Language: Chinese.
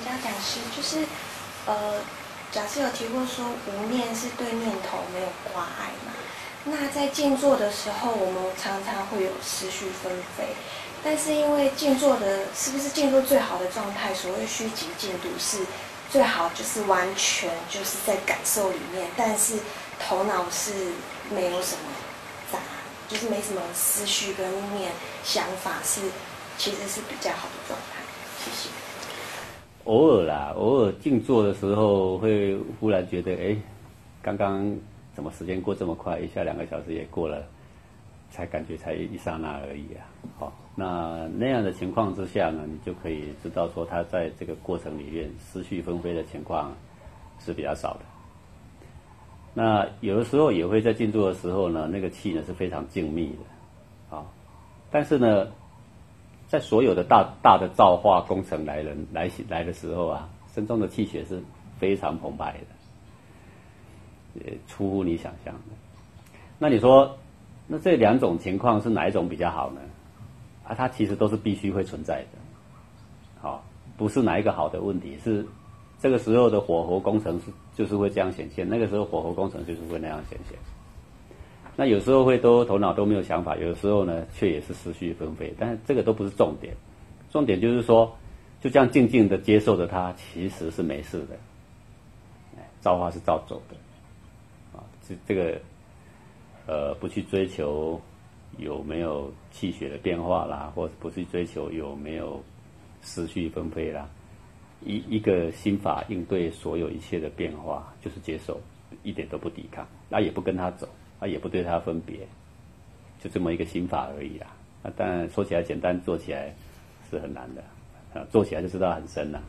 教讲师，就是呃，假设有提过说无念是对念头没有挂碍嘛？那在静坐的时候，我们常常会有思绪纷飞，但是因为静坐的是不是静坐最好的状态？所谓虚极静笃是最好，就是完全就是在感受里面，但是头脑是没有什么杂，就是没什么思绪跟念想法，是其实是比较好的状态。谢谢。偶尔啦，偶尔静坐的时候会忽然觉得，哎，刚刚。怎么时间过这么快？一下两个小时也过了，才感觉才一刹那而已啊！好，那那样的情况之下呢，你就可以知道说，他在这个过程里面思绪纷飞的情况是比较少的。那有的时候也会在静坐的时候呢，那个气呢是非常静谧的，啊，但是呢，在所有的大大的造化工程来人来来的时候啊，身中的气血是非常澎湃的。呃，出乎你想象的。那你说，那这两种情况是哪一种比较好呢？啊，它其实都是必须会存在的。好，不是哪一个好的问题，是这个时候的火候工程是就是会这样显现，那个时候火候工程就是会那样显现。那有时候会都头脑都没有想法，有时候呢却也是思绪纷飞，但是这个都不是重点，重点就是说，就这样静静的接受着它，其实是没事的。造化是照走的。啊这这个，呃，不去追求有没有气血的变化啦，或者不去追求有没有思绪纷飞啦，一一个心法应对所有一切的变化，就是接受，一点都不抵抗，那也不跟他走，啊，也不对他分别，就这么一个心法而已啦。啊，但说起来简单，做起来是很难的，啊，做起来就知道很深了。